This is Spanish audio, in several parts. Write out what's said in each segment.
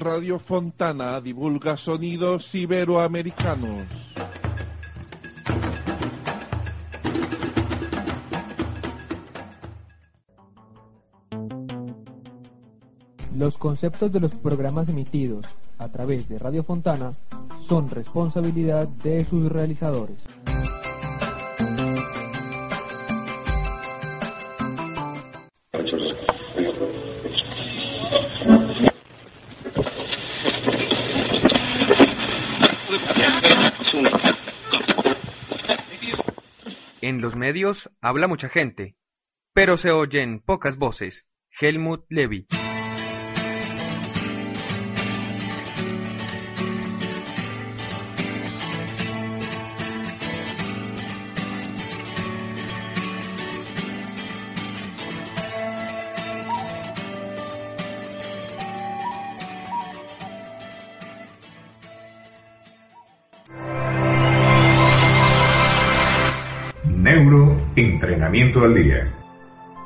Radio Fontana divulga sonidos iberoamericanos. Los conceptos de los programas emitidos a través de Radio Fontana son responsabilidad de sus realizadores. Medios habla mucha gente, pero se oyen pocas voces. Helmut Levy. Neuroentrenamiento al día.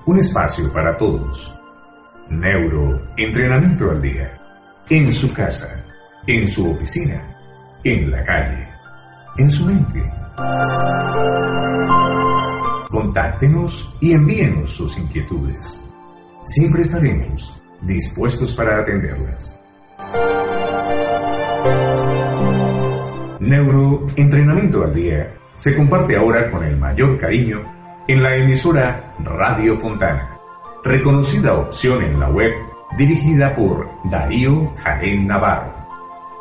Un espacio para todos. Neuroentrenamiento al día. En su casa, en su oficina, en la calle, en su mente. Contáctenos y envíenos sus inquietudes. Siempre estaremos dispuestos para atenderlas. Neuroentrenamiento al día se comparte ahora con el mayor cariño en la emisora Radio Fontana, reconocida opción en la web dirigida por Darío Jaén Navarro,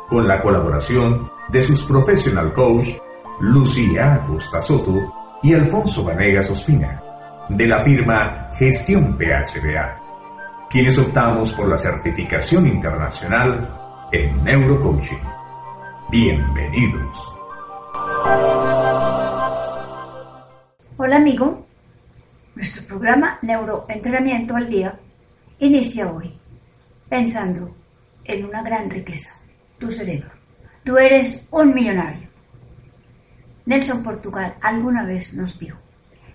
con la colaboración de sus professional coach Lucía Acosta Soto y Alfonso Vanegas Ospina, de la firma Gestión PHBA, quienes optamos por la certificación internacional en neurocoaching. Bienvenidos. Hola amigo, nuestro programa Neuroentrenamiento al Día inicia hoy pensando en una gran riqueza, tu cerebro. Tú eres un millonario. Nelson Portugal alguna vez nos dijo,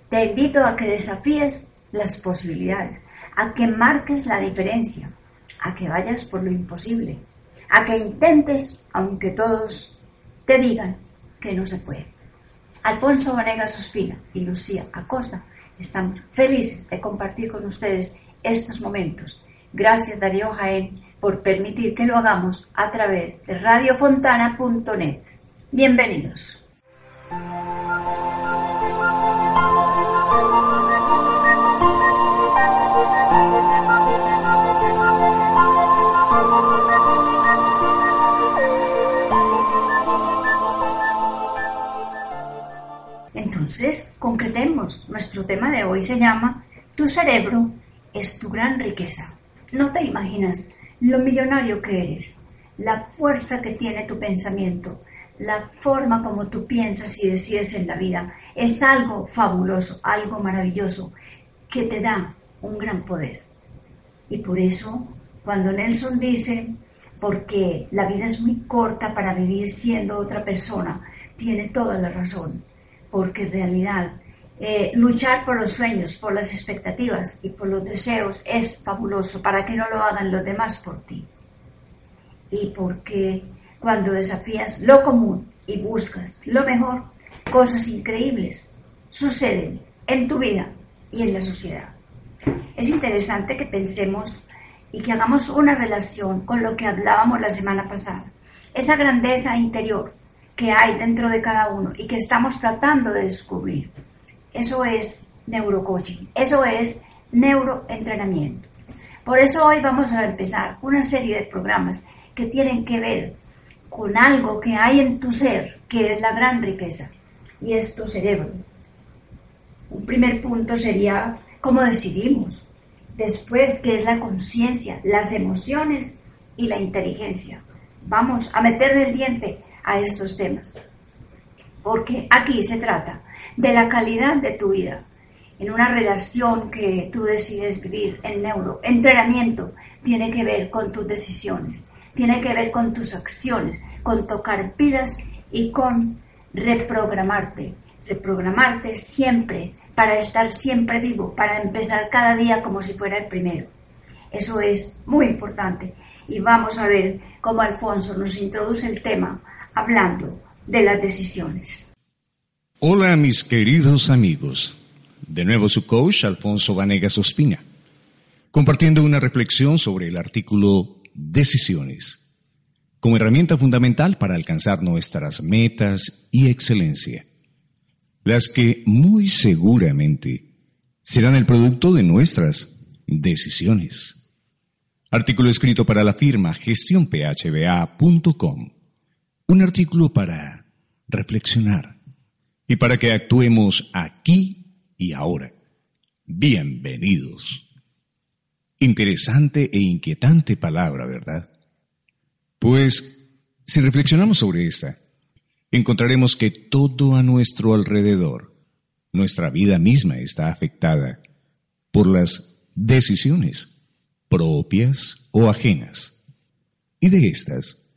te invito a que desafíes las posibilidades, a que marques la diferencia, a que vayas por lo imposible, a que intentes aunque todos te digan que no se puede. Alfonso Vanegas Ospina y Lucía Acosta estamos felices de compartir con ustedes estos momentos. Gracias Darío Jaén por permitir que lo hagamos a través de radiofontana.net. Bienvenidos. Entonces, concretemos. Nuestro tema de hoy se llama Tu cerebro es tu gran riqueza. No te imaginas lo millonario que eres, la fuerza que tiene tu pensamiento, la forma como tú piensas y decides en la vida. Es algo fabuloso, algo maravilloso, que te da un gran poder. Y por eso, cuando Nelson dice, porque la vida es muy corta para vivir siendo otra persona, tiene toda la razón porque en realidad eh, luchar por los sueños, por las expectativas y por los deseos es fabuloso para que no lo hagan los demás por ti. Y porque cuando desafías lo común y buscas lo mejor, cosas increíbles suceden en tu vida y en la sociedad. Es interesante que pensemos y que hagamos una relación con lo que hablábamos la semana pasada. Esa grandeza interior que hay dentro de cada uno y que estamos tratando de descubrir. Eso es neurocoaching, eso es neuroentrenamiento. Por eso hoy vamos a empezar una serie de programas que tienen que ver con algo que hay en tu ser, que es la gran riqueza, y es tu cerebro. Un primer punto sería cómo decidimos. Después, qué es la conciencia, las emociones y la inteligencia. Vamos a meterle el diente a estos temas. Porque aquí se trata de la calidad de tu vida, en una relación que tú decides vivir en neuro. Entrenamiento tiene que ver con tus decisiones, tiene que ver con tus acciones, con tocar vidas y con reprogramarte. Reprogramarte siempre para estar siempre vivo, para empezar cada día como si fuera el primero. Eso es muy importante. Y vamos a ver cómo Alfonso nos introduce el tema hablando de las decisiones. Hola mis queridos amigos. De nuevo su coach Alfonso Vanegas Ospina, compartiendo una reflexión sobre el artículo Decisiones, como herramienta fundamental para alcanzar nuestras metas y excelencia, las que muy seguramente serán el producto de nuestras decisiones. Artículo escrito para la firma gestionphba.com. Un artículo para reflexionar y para que actuemos aquí y ahora. Bienvenidos. Interesante e inquietante palabra, ¿verdad? Pues, si reflexionamos sobre esta, encontraremos que todo a nuestro alrededor, nuestra vida misma está afectada por las decisiones propias o ajenas. Y de estas,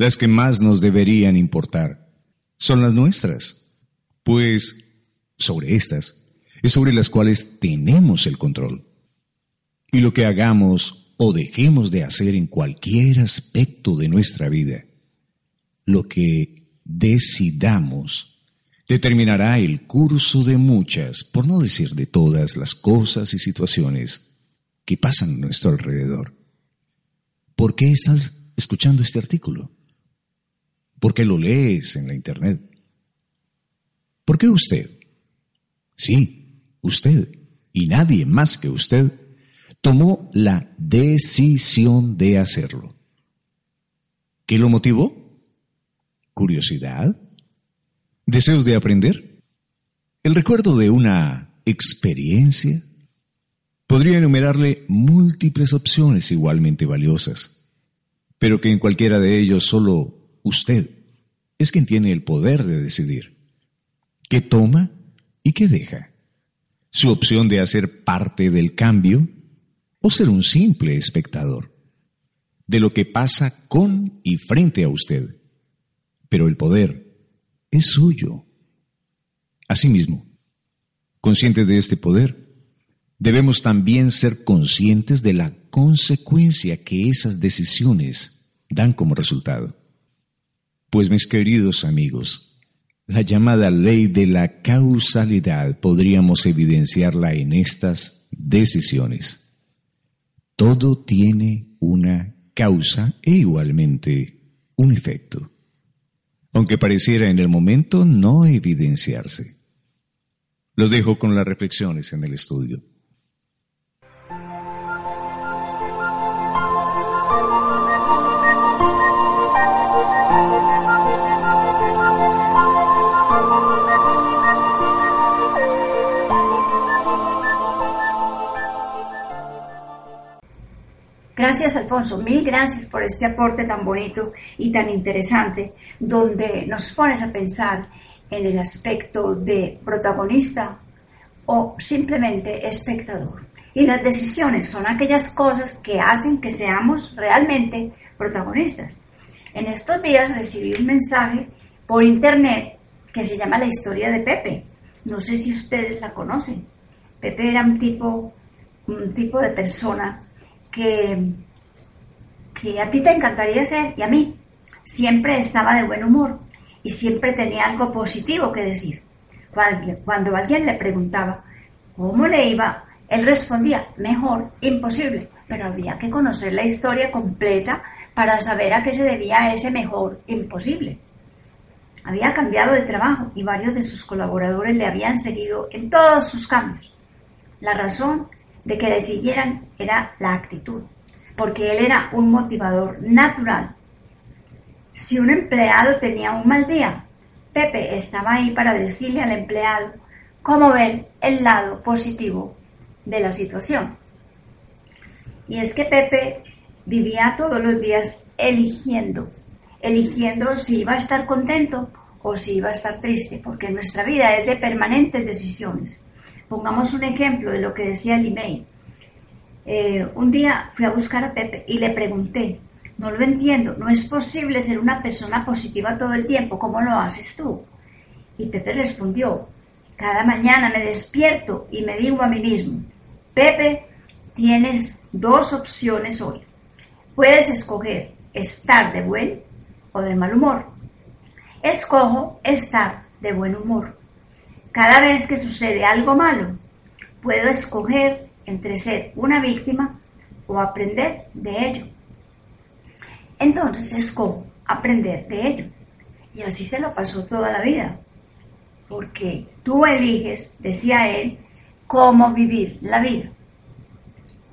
las que más nos deberían importar son las nuestras, pues sobre estas es sobre las cuales tenemos el control. Y lo que hagamos o dejemos de hacer en cualquier aspecto de nuestra vida, lo que decidamos, determinará el curso de muchas, por no decir de todas las cosas y situaciones que pasan a nuestro alrededor. ¿Por qué estás escuchando este artículo? ¿Por qué lo lees en la internet? ¿Por qué usted? Sí, usted, y nadie más que usted, tomó la decisión de hacerlo. ¿Qué lo motivó? ¿Curiosidad? ¿Deseos de aprender? ¿El recuerdo de una experiencia? Podría enumerarle múltiples opciones igualmente valiosas, pero que en cualquiera de ellos solo usted es quien tiene el poder de decidir qué toma y qué deja. Su opción de hacer parte del cambio o ser un simple espectador de lo que pasa con y frente a usted. Pero el poder es suyo. Asimismo, conscientes de este poder, debemos también ser conscientes de la consecuencia que esas decisiones dan como resultado. Pues mis queridos amigos, la llamada ley de la causalidad podríamos evidenciarla en estas decisiones. Todo tiene una causa e igualmente un efecto, aunque pareciera en el momento no evidenciarse. Lo dejo con las reflexiones en el estudio. Gracias, Alfonso. Mil gracias por este aporte tan bonito y tan interesante, donde nos pones a pensar en el aspecto de protagonista o simplemente espectador. Y las decisiones son aquellas cosas que hacen que seamos realmente protagonistas. En estos días recibí un mensaje por internet que se llama La historia de Pepe. No sé si ustedes la conocen. Pepe era un tipo, un tipo de persona que, que a ti te encantaría ser y a mí. Siempre estaba de buen humor y siempre tenía algo positivo que decir. Cuando, alguien le preguntaba cómo le iba, él respondía, mejor, imposible, pero había que conocer la historia completa para saber a qué se debía ese mejor imposible. Había cambiado de trabajo y varios de sus colaboradores le habían seguido en todos sus cambios. La razón de que le siguieran era la actitud, porque él era un motivador natural. Si un empleado tenía un mal día, Pepe estaba ahí para decirle al empleado cómo ver el lado positivo de la situación. Y es que Pepe vivía todos los días eligiendo, eligiendo si iba a estar contento o si iba a estar triste, porque nuestra vida es de permanentes decisiones. Pongamos un ejemplo de lo que decía el email. Eh, un día fui a buscar a Pepe y le pregunté, no lo entiendo, no es posible ser una persona positiva todo el tiempo, ¿cómo lo haces tú? Y Pepe respondió, cada mañana me despierto y me digo a mí mismo, Pepe, tienes dos opciones hoy. Puedes escoger estar de buen o de mal humor. Escojo estar de buen humor. Cada vez que sucede algo malo, puedo escoger entre ser una víctima o aprender de ello. Entonces escojo aprender de ello. Y así se lo pasó toda la vida. Porque tú eliges, decía él, cómo vivir la vida.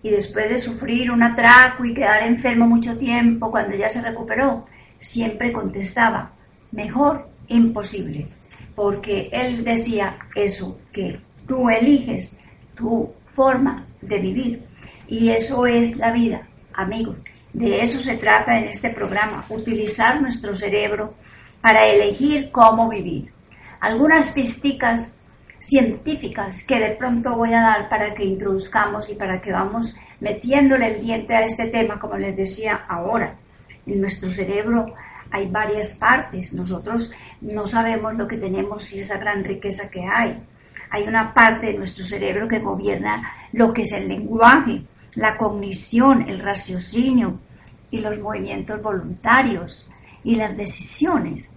Y después de sufrir un atraco y quedar enfermo mucho tiempo, cuando ya se recuperó, siempre contestaba, mejor imposible. Porque él decía eso, que tú eliges tu forma de vivir. Y eso es la vida, amigos. De eso se trata en este programa, utilizar nuestro cerebro para elegir cómo vivir. Algunas pisticas científicas que de pronto voy a dar para que introduzcamos y para que vamos metiéndole el diente a este tema, como les decía ahora. En nuestro cerebro hay varias partes. Nosotros no sabemos lo que tenemos y esa gran riqueza que hay. Hay una parte de nuestro cerebro que gobierna lo que es el lenguaje, la cognición, el raciocinio y los movimientos voluntarios y las decisiones.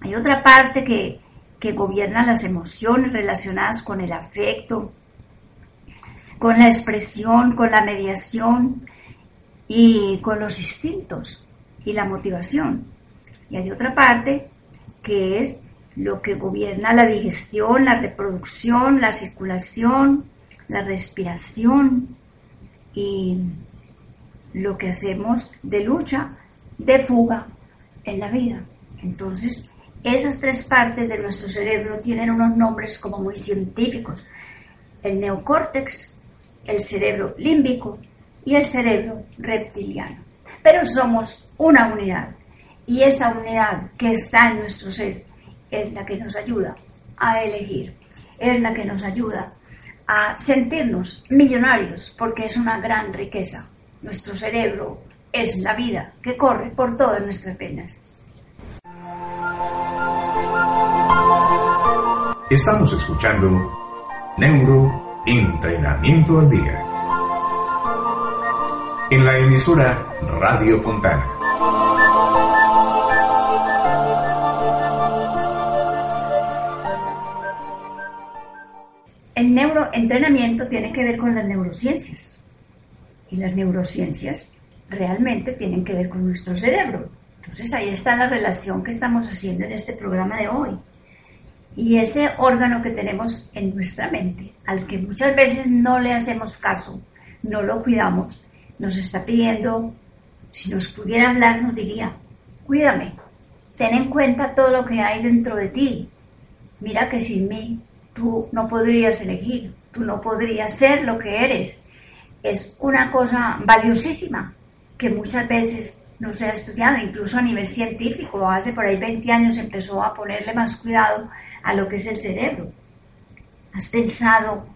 Hay otra parte que, que gobierna las emociones relacionadas con el afecto, con la expresión, con la mediación y con los instintos y la motivación. Y hay otra parte que es lo que gobierna la digestión, la reproducción, la circulación, la respiración y lo que hacemos de lucha, de fuga en la vida. Entonces, esas tres partes de nuestro cerebro tienen unos nombres como muy científicos. El neocórtex, el cerebro límbico y el cerebro reptiliano. Pero somos una unidad y esa unidad que está en nuestro ser es la que nos ayuda a elegir, es la que nos ayuda a sentirnos millonarios, porque es una gran riqueza. Nuestro cerebro es la vida que corre por todas nuestras penas. Estamos escuchando Neuroentrenamiento al Día en la emisora Radio Fontana. El neuroentrenamiento tiene que ver con las neurociencias. Y las neurociencias realmente tienen que ver con nuestro cerebro. Entonces ahí está la relación que estamos haciendo en este programa de hoy. Y ese órgano que tenemos en nuestra mente, al que muchas veces no le hacemos caso, no lo cuidamos, nos está pidiendo, si nos pudiera hablar, nos diría, cuídame, ten en cuenta todo lo que hay dentro de ti. Mira que sin mí tú no podrías elegir, tú no podrías ser lo que eres. Es una cosa valiosísima que muchas veces no se ha estudiado, incluso a nivel científico. Hace por ahí 20 años empezó a ponerle más cuidado a lo que es el cerebro. ¿Has pensado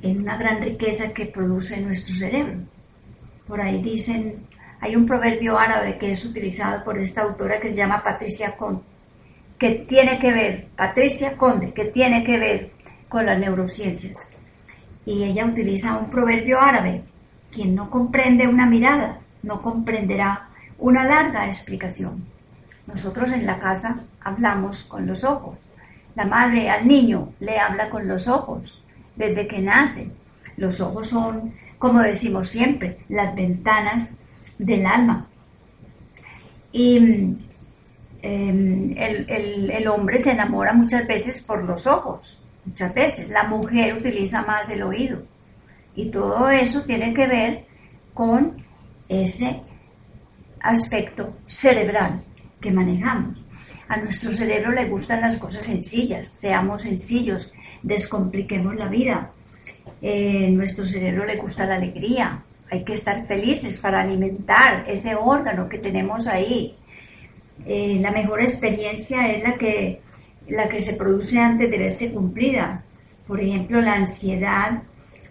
en una gran riqueza que produce nuestro cerebro? Por ahí dicen, hay un proverbio árabe que es utilizado por esta autora que se llama Patricia Conde, que tiene que ver, Patricia Conde, que tiene que ver con las neurociencias. Y ella utiliza un proverbio árabe. Quien no comprende una mirada, no comprenderá una larga explicación. Nosotros en la casa hablamos con los ojos. La madre al niño le habla con los ojos desde que nace. Los ojos son, como decimos siempre, las ventanas del alma. Y em, el, el hombre se enamora muchas veces por los ojos muchas veces. La mujer utiliza más el oído. Y todo eso tiene que ver con ese aspecto cerebral que manejamos. A nuestro cerebro le gustan las cosas sencillas, seamos sencillos, descompliquemos la vida. Eh, nuestro cerebro le gusta la alegría, hay que estar felices para alimentar ese órgano que tenemos ahí. Eh, la mejor experiencia es la que la que se produce antes de verse cumplida. Por ejemplo, la ansiedad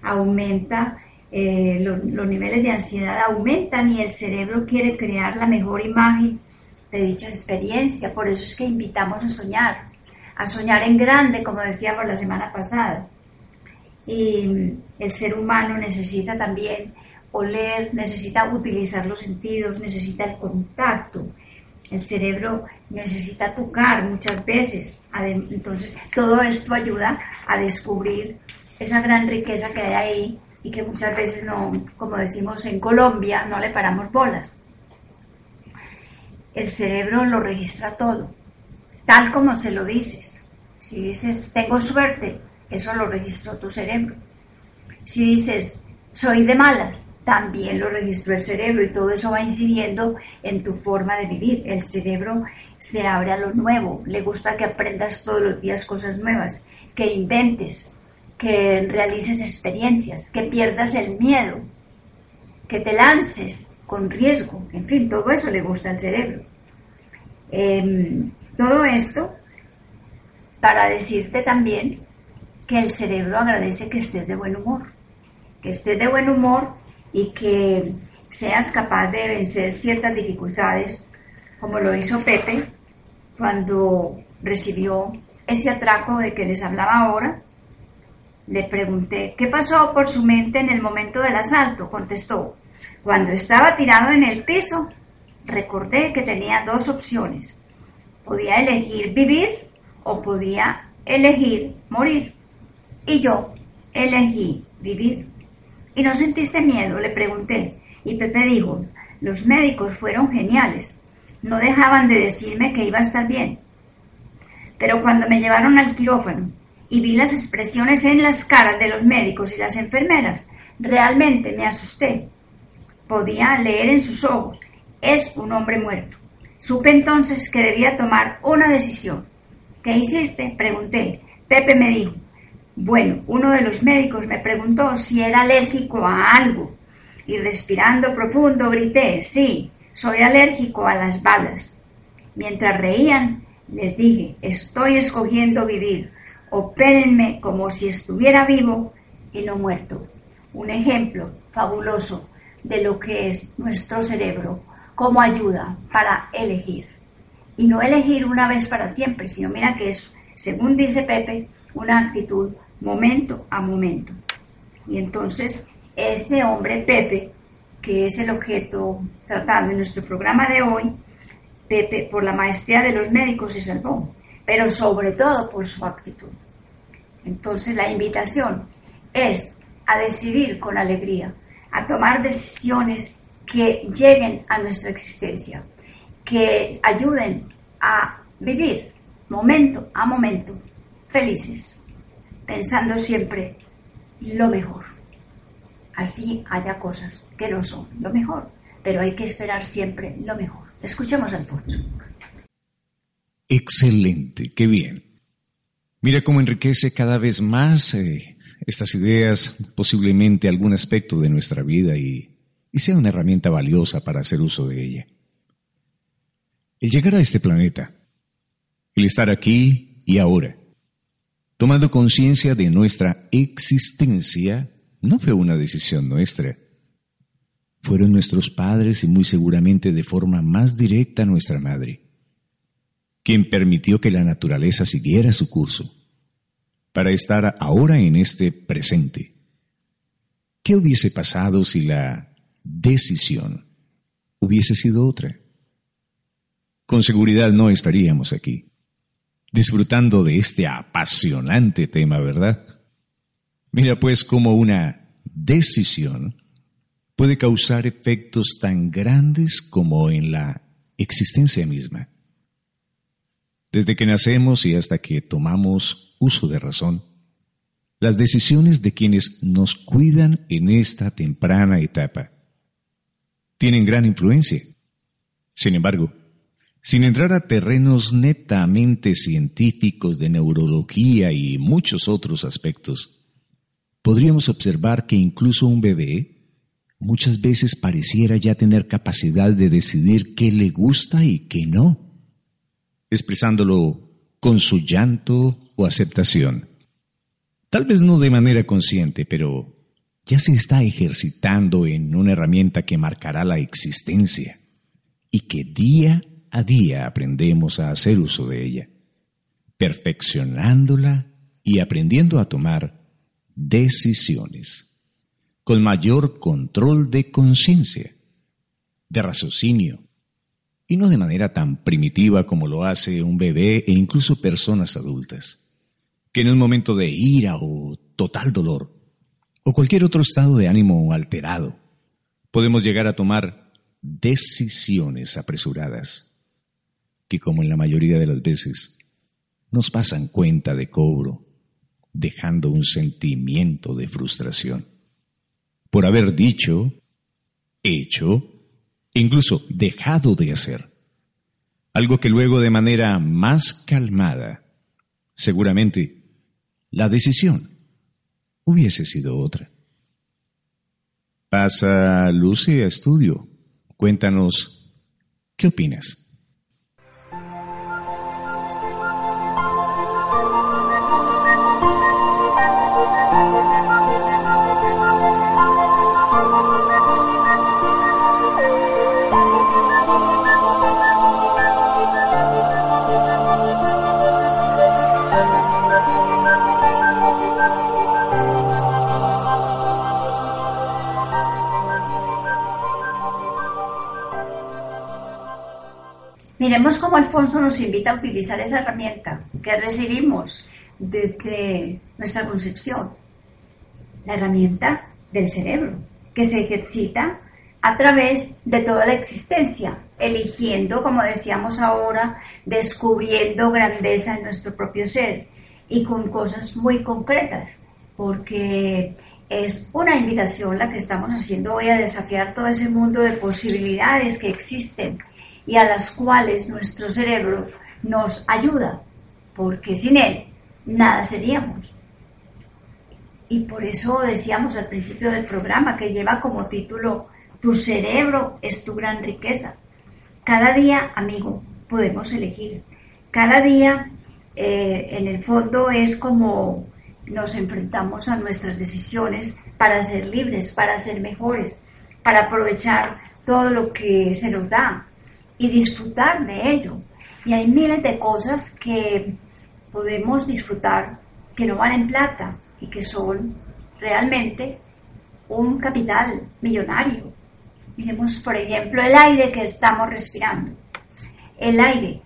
aumenta, eh, los, los niveles de ansiedad aumentan y el cerebro quiere crear la mejor imagen de dicha experiencia. Por eso es que invitamos a soñar, a soñar en grande, como decíamos la semana pasada. Y el ser humano necesita también oler, necesita utilizar los sentidos, necesita el contacto. El cerebro necesita tocar muchas veces. Entonces, todo esto ayuda a descubrir esa gran riqueza que hay ahí y que muchas veces no, como decimos en Colombia, no le paramos bolas. El cerebro lo registra todo, tal como se lo dices. Si dices, tengo suerte, eso lo registró tu cerebro. Si dices, soy de malas, también lo registró el cerebro y todo eso va incidiendo en tu forma de vivir. El cerebro se abre a lo nuevo, le gusta que aprendas todos los días cosas nuevas, que inventes, que realices experiencias, que pierdas el miedo, que te lances con riesgo, en fin, todo eso le gusta al cerebro. Em, todo esto para decirte también que el cerebro agradece que estés de buen humor, que estés de buen humor y que seas capaz de vencer ciertas dificultades, como lo hizo Pepe cuando recibió ese atraco de que les hablaba ahora. Le pregunté, ¿qué pasó por su mente en el momento del asalto? Contestó, cuando estaba tirado en el piso, recordé que tenía dos opciones. Podía elegir vivir o podía elegir morir. Y yo elegí vivir. ¿Y no sentiste miedo? Le pregunté. Y Pepe dijo, los médicos fueron geniales. No dejaban de decirme que iba a estar bien. Pero cuando me llevaron al quirófano y vi las expresiones en las caras de los médicos y las enfermeras, realmente me asusté. Podía leer en sus ojos, es un hombre muerto. Supe entonces que debía tomar una decisión. ¿Qué hiciste? Pregunté. Pepe me dijo, bueno, uno de los médicos me preguntó si era alérgico a algo y respirando profundo grité, sí, soy alérgico a las balas. Mientras reían, les dije, estoy escogiendo vivir, opérenme como si estuviera vivo y no muerto. Un ejemplo fabuloso de lo que es nuestro cerebro como ayuda para elegir. Y no elegir una vez para siempre, sino mira que es, según dice Pepe, una actitud momento a momento. Y entonces, este hombre, Pepe, que es el objeto tratado en nuestro programa de hoy, Pepe, por la maestría de los médicos, se salvó, pero sobre todo por su actitud. Entonces, la invitación es a decidir con alegría, a tomar decisiones que lleguen a nuestra existencia, que ayuden a vivir momento a momento felices pensando siempre lo mejor. Así haya cosas que no son lo mejor, pero hay que esperar siempre lo mejor. Escuchemos a Alfonso. Excelente, qué bien. Mira cómo enriquece cada vez más eh, estas ideas, posiblemente algún aspecto de nuestra vida y, y sea una herramienta valiosa para hacer uso de ella. El llegar a este planeta, el estar aquí y ahora, tomando conciencia de nuestra existencia, no fue una decisión nuestra. Fueron nuestros padres y muy seguramente de forma más directa nuestra madre, quien permitió que la naturaleza siguiera su curso, para estar ahora en este presente. ¿Qué hubiese pasado si la decisión hubiese sido otra? Con seguridad no estaríamos aquí disfrutando de este apasionante tema, ¿verdad? Mira pues cómo una decisión puede causar efectos tan grandes como en la existencia misma. Desde que nacemos y hasta que tomamos uso de razón, las decisiones de quienes nos cuidan en esta temprana etapa tienen gran influencia. Sin embargo, sin entrar a terrenos netamente científicos de neurología y muchos otros aspectos, podríamos observar que incluso un bebé muchas veces pareciera ya tener capacidad de decidir qué le gusta y qué no, expresándolo con su llanto o aceptación. Tal vez no de manera consciente, pero ya se está ejercitando en una herramienta que marcará la existencia y que día a día aprendemos a hacer uso de ella, perfeccionándola y aprendiendo a tomar decisiones. con mayor control de conciencia, de raciocinio, y no de manera tan primitiva como lo hace un bebé e incluso personas adultas, que en un momento de ira o total dolor, o cualquier otro estado de ánimo alterado, podemos llegar a tomar decisiones apresuradas, que como en la mayoría de las veces nos pasan cuenta de cobro, dejando un sentimiento de frustración por haber dicho, hecho, incluso dejado de hacer. Algo que luego de manera más calmada, seguramente, la decisión hubiese sido otra. Pasa Lucy a estudio. Cuéntanos, ¿qué opinas? Alfonso nos invita a utilizar esa herramienta que recibimos desde nuestra concepción, la herramienta del cerebro, que se ejercita a través de toda la existencia, eligiendo, como decíamos ahora, descubriendo grandeza en nuestro propio ser y con cosas muy concretas, porque es una invitación la que estamos haciendo hoy a desafiar todo ese mundo de posibilidades que existen y a las cuales nuestro cerebro nos ayuda, porque sin él nada seríamos. Y por eso decíamos al principio del programa que lleva como título Tu cerebro es tu gran riqueza. Cada día, amigo, podemos elegir. Cada día, eh, en el fondo, es como nos enfrentamos a nuestras decisiones para ser libres, para ser mejores, para aprovechar todo lo que se nos da, y disfrutar de ello. Y hay miles de cosas que podemos disfrutar que no valen plata y que son realmente un capital millonario. Miremos, por ejemplo, el aire que estamos respirando. El aire.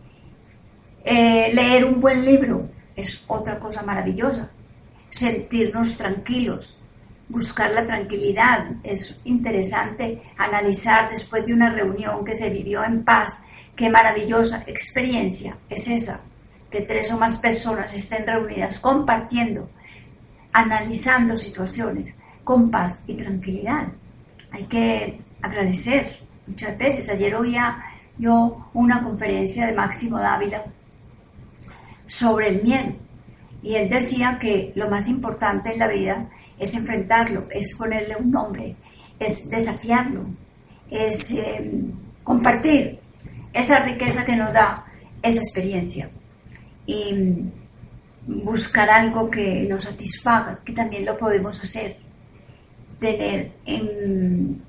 Eh, leer un buen libro es otra cosa maravillosa. Sentirnos tranquilos, buscar la tranquilidad. Es interesante analizar después de una reunión que se vivió en paz qué maravillosa experiencia es esa, que tres o más personas estén reunidas compartiendo, analizando situaciones con paz y tranquilidad. Hay que agradecer muchas veces. Ayer oía yo una conferencia de Máximo Dávila sobre el miedo y él decía que lo más importante en la vida es enfrentarlo, es ponerle un nombre, es desafiarlo, es em, compartir esa riqueza que nos da esa experiencia. Y mm, buscar algo que nos satisfaga, que también lo podemos hacer, tener en,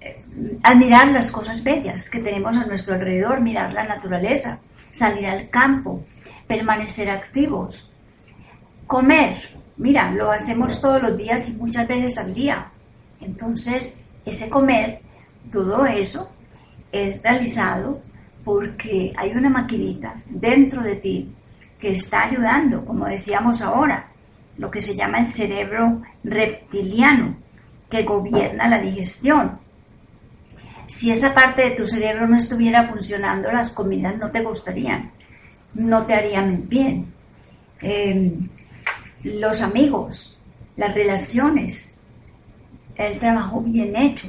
eh, admirar las cosas bellas que tenemos a nuestro alrededor, mirar la naturaleza, salir al campo, permanecer activos, comer, Mira, lo hacemos todos los días y muchas veces al día. Entonces, ese comer, todo eso es realizado porque hay una maquinita dentro de ti que está ayudando, como decíamos ahora, lo que se llama el cerebro reptiliano, que gobierna la digestión. Si esa parte de tu cerebro no estuviera funcionando, las comidas no te gustarían, no te harían bien. Em, los amigos, las relaciones, el trabajo bien hecho.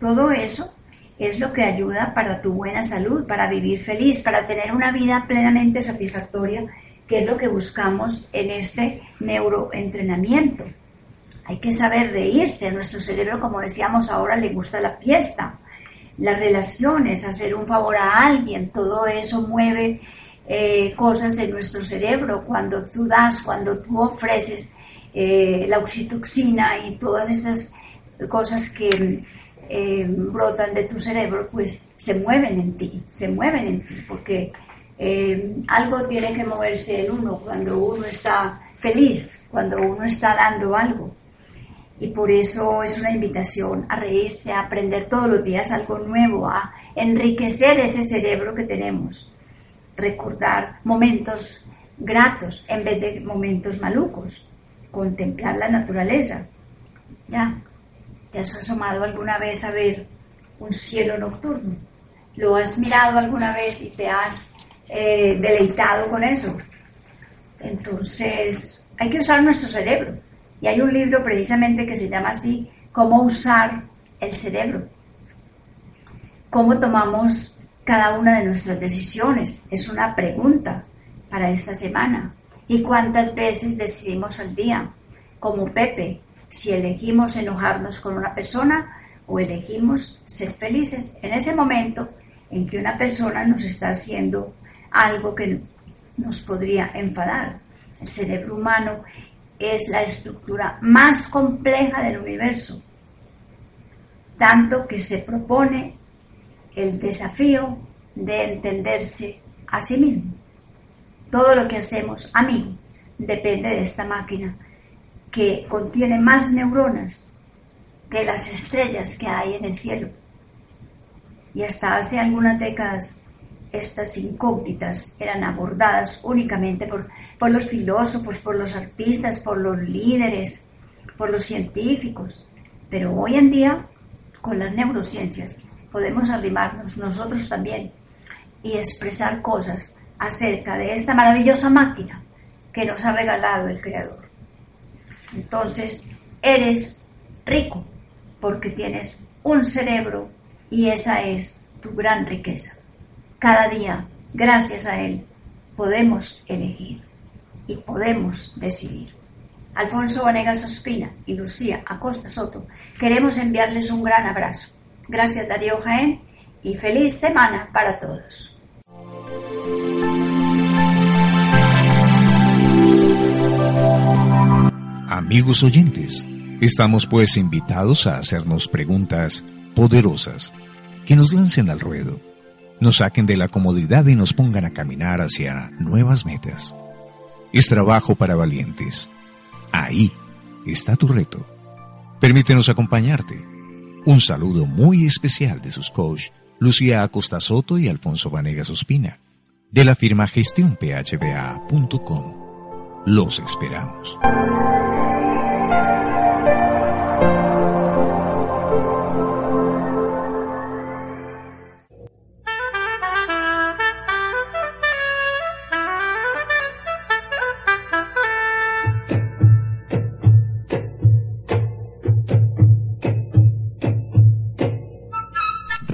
Todo eso es lo que ayuda para tu buena salud, para vivir feliz, para tener una vida plenamente satisfactoria, que es lo que buscamos en este neuroentrenamiento. Hay que saber reírse. A nuestro cerebro, como decíamos ahora, le gusta la fiesta, las relaciones, hacer un favor a alguien, todo eso mueve eh, cosas en nuestro cerebro, cuando tú das, cuando tú ofreces eh, la oxitoxina y todas esas cosas que eh, brotan de tu cerebro, pues se mueven en ti, se mueven en ti, porque algo tiene que moverse en uno cuando uno está feliz, cuando uno está dando algo. Y por eso es una invitación a reírse, a aprender todos los días algo nuevo, a enriquecer ese cerebro que tenemos, recordar momentos gratos en vez de momentos malucos, contemplar la naturaleza. ¿Ya? ¿Te has asomado alguna vez a ver un cielo nocturno? ¿Lo has mirado alguna vez y te has eh, deleitado con eso? Entonces, hay que usar nuestro cerebro. Y hay un libro precisamente que se llama así, Cómo usar el cerebro. Cómo tomamos cada una de nuestras decisiones. Es una pregunta para esta semana. ¿Y cuántas veces decidimos al día? Como Pepe, si elegimos enojarnos con una persona o elegimos ser felices en ese momento en que una persona nos está haciendo algo que nos podría enfadar. El cerebro humano es la estructura más compleja del universo, tanto que se propone el desafío de entenderse a sí mismo. Todo lo que hacemos, amigo, depende de esta máquina que contiene más neuronas que las estrellas que hay en el cielo. Y hasta hace algunas décadas estas incógnitas eran abordadas únicamente por, por los filósofos, por los artistas, por los líderes, por los científicos. Pero hoy en día, con las neurociencias, podemos arrimarnos nosotros también y expresar cosas acerca de esta maravillosa máquina que nos ha regalado el Creador. Entonces, eres rico porque tienes un cerebro y esa es tu gran riqueza. Cada día, gracias a Él, podemos elegir y podemos decidir. Alfonso Vanegas Ospina y Lucía Acosta Soto, queremos enviarles un gran abrazo. Gracias Darío Jaén y feliz semana para todos. Amigos oyentes, estamos pues invitados a hacernos preguntas poderosas que nos lancen al ruedo nos saquen de la comodidad y nos pongan a caminar hacia nuevas metas. Es trabajo para valientes. Ahí está tu reto. Permítenos acompañarte. Un saludo muy especial de sus coach Lucía Acosta Soto y Alfonso Vanegas Ospina, de la firma gestionphba.com. Los esperamos.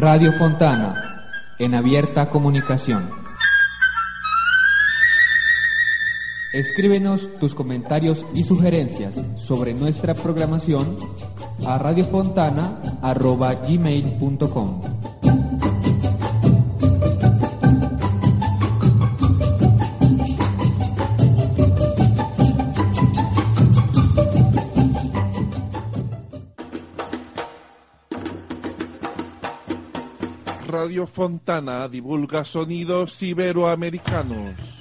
Radio Fontana, en abierta comunicación. Escríbenos tus comentarios y sugerencias sobre nuestra programación a radiofontana.gmail.com. Fontana divulga sonidos iberoamericanos.